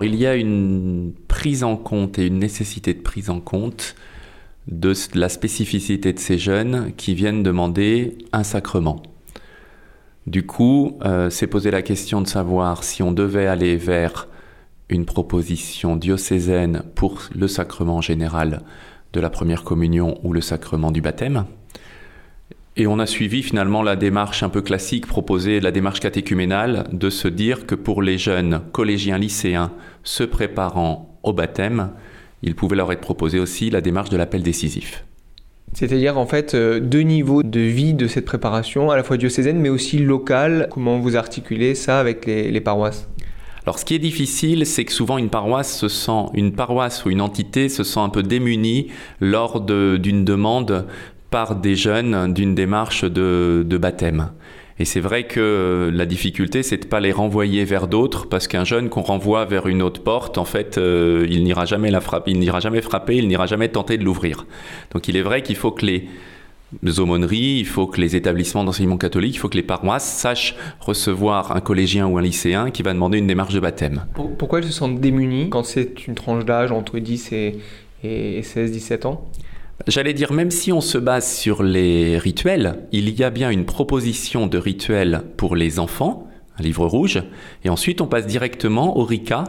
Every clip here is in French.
Il y a une prise en compte et une nécessité de prise en compte de la spécificité de ces jeunes qui viennent demander un sacrement. Du coup, euh, c'est poser la question de savoir si on devait aller vers une proposition diocésaine pour le sacrement général de la première communion ou le sacrement du baptême. Et on a suivi finalement la démarche un peu classique proposée, la démarche catéchuménale, de se dire que pour les jeunes collégiens lycéens se préparant au baptême, il pouvait leur être proposé aussi la démarche de l'appel décisif. C'est-à-dire en fait euh, deux niveaux de vie de cette préparation, à la fois diocésaine mais aussi locale. Comment vous articulez ça avec les, les paroisses? Alors, ce qui est difficile, c'est que souvent une paroisse se sent, une paroisse ou une entité se sent un peu démunie lors d'une demande par des jeunes d'une démarche de, baptême. Et c'est vrai que la difficulté, c'est de pas les renvoyer vers d'autres, parce qu'un jeune qu'on renvoie vers une autre porte, en fait, euh, il n'ira jamais la frapper, il n'ira jamais frapper, il n'ira jamais tenter de l'ouvrir. Donc, il est vrai qu'il faut que les aumôneries, il faut que les établissements d'enseignement catholique, il faut que les paroisses sachent recevoir un collégien ou un lycéen qui va demander une démarche de baptême. Pourquoi ils se sentent démunis quand c'est une tranche d'âge entre 10 et, et 16-17 ans? J'allais dire, même si on se base sur les rituels, il y a bien une proposition de rituel pour les enfants, un livre rouge, et ensuite on passe directement au RICA,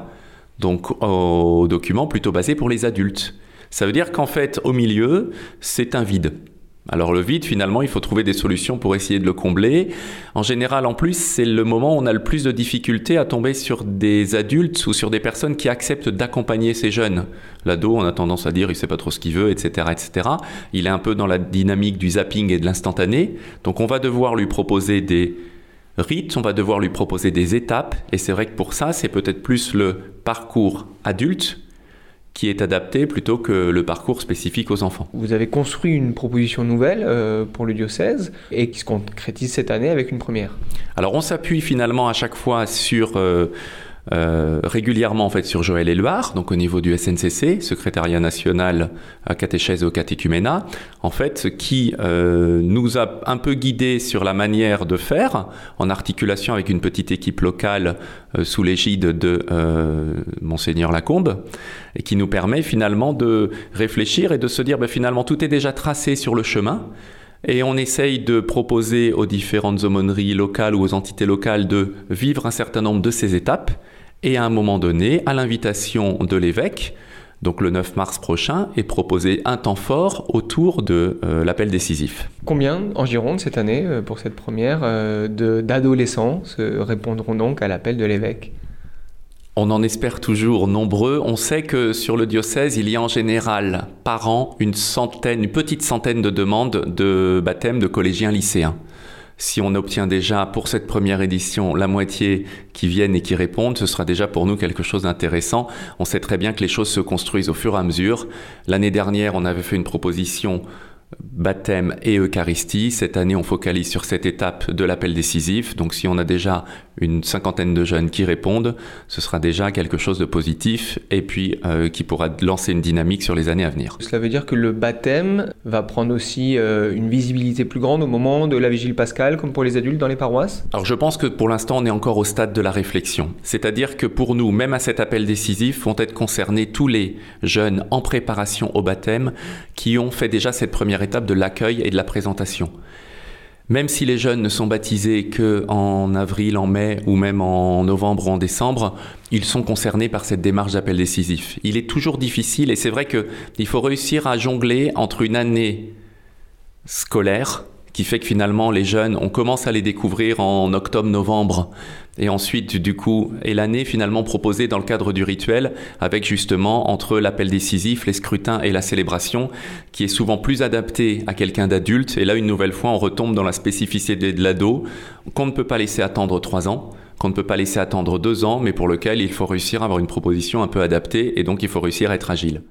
donc au document plutôt basé pour les adultes. Ça veut dire qu'en fait, au milieu, c'est un vide. Alors le vide, finalement, il faut trouver des solutions pour essayer de le combler. En général, en plus, c'est le moment où on a le plus de difficultés à tomber sur des adultes ou sur des personnes qui acceptent d'accompagner ces jeunes. L'ado, on a tendance à dire, il sait pas trop ce qu'il veut, etc., etc. Il est un peu dans la dynamique du zapping et de l'instantané. Donc on va devoir lui proposer des rites, on va devoir lui proposer des étapes. Et c'est vrai que pour ça, c'est peut-être plus le parcours adulte qui est adapté plutôt que le parcours spécifique aux enfants. Vous avez construit une proposition nouvelle euh, pour le diocèse et qui se concrétise cette année avec une première. Alors on s'appuie finalement à chaque fois sur... Euh, euh, régulièrement en fait sur Joël Éluard, donc au niveau du SNCC, secrétariat national à catéchèse au catéchuménat, en fait, qui euh, nous a un peu guidé sur la manière de faire, en articulation avec une petite équipe locale euh, sous l'égide de monseigneur Lacombe, et qui nous permet finalement de réfléchir et de se dire, ben, finalement, tout est déjà tracé sur le chemin. Et on essaye de proposer aux différentes aumôneries locales ou aux entités locales de vivre un certain nombre de ces étapes et à un moment donné, à l'invitation de l'évêque, donc le 9 mars prochain, est proposé un temps fort autour de euh, l'appel décisif. Combien en Gironde cette année, euh, pour cette première, euh, d'adolescents répondront donc à l'appel de l'évêque? On en espère toujours nombreux. On sait que sur le diocèse, il y a en général par an une centaine, une petite centaine de demandes de baptême de collégiens lycéens si on obtient déjà pour cette première édition la moitié qui viennent et qui répondent, ce sera déjà pour nous quelque chose d'intéressant. On sait très bien que les choses se construisent au fur et à mesure. L'année dernière, on avait fait une proposition baptême et Eucharistie. Cette année, on focalise sur cette étape de l'appel décisif. Donc si on a déjà une cinquantaine de jeunes qui répondent, ce sera déjà quelque chose de positif et puis euh, qui pourra lancer une dynamique sur les années à venir. Cela veut dire que le baptême va prendre aussi euh, une visibilité plus grande au moment de la vigile pascale, comme pour les adultes dans les paroisses? Alors je pense que pour l'instant, on est encore au stade de la réflexion. C'est-à-dire que pour nous, même à cet appel décisif, vont être concernés tous les jeunes en préparation au baptême qui ont fait déjà cette première étape de l'accueil et de la présentation. Même si les jeunes ne sont baptisés que en avril, en mai ou même en novembre ou en décembre, ils sont concernés par cette démarche d'appel décisif. Il est toujours difficile et c'est vrai qu'il faut réussir à jongler entre une année scolaire qui fait que finalement les jeunes, on commence à les découvrir en octobre-novembre. Et ensuite, du coup, et l'année finalement proposée dans le cadre du rituel, avec justement entre l'appel décisif, les scrutins et la célébration, qui est souvent plus adapté à quelqu'un d'adulte. Et là, une nouvelle fois, on retombe dans la spécificité de l'ado, qu'on ne peut pas laisser attendre trois ans qu'on ne peut pas laisser attendre deux ans, mais pour lequel il faut réussir à avoir une proposition un peu adaptée, et donc il faut réussir à être agile.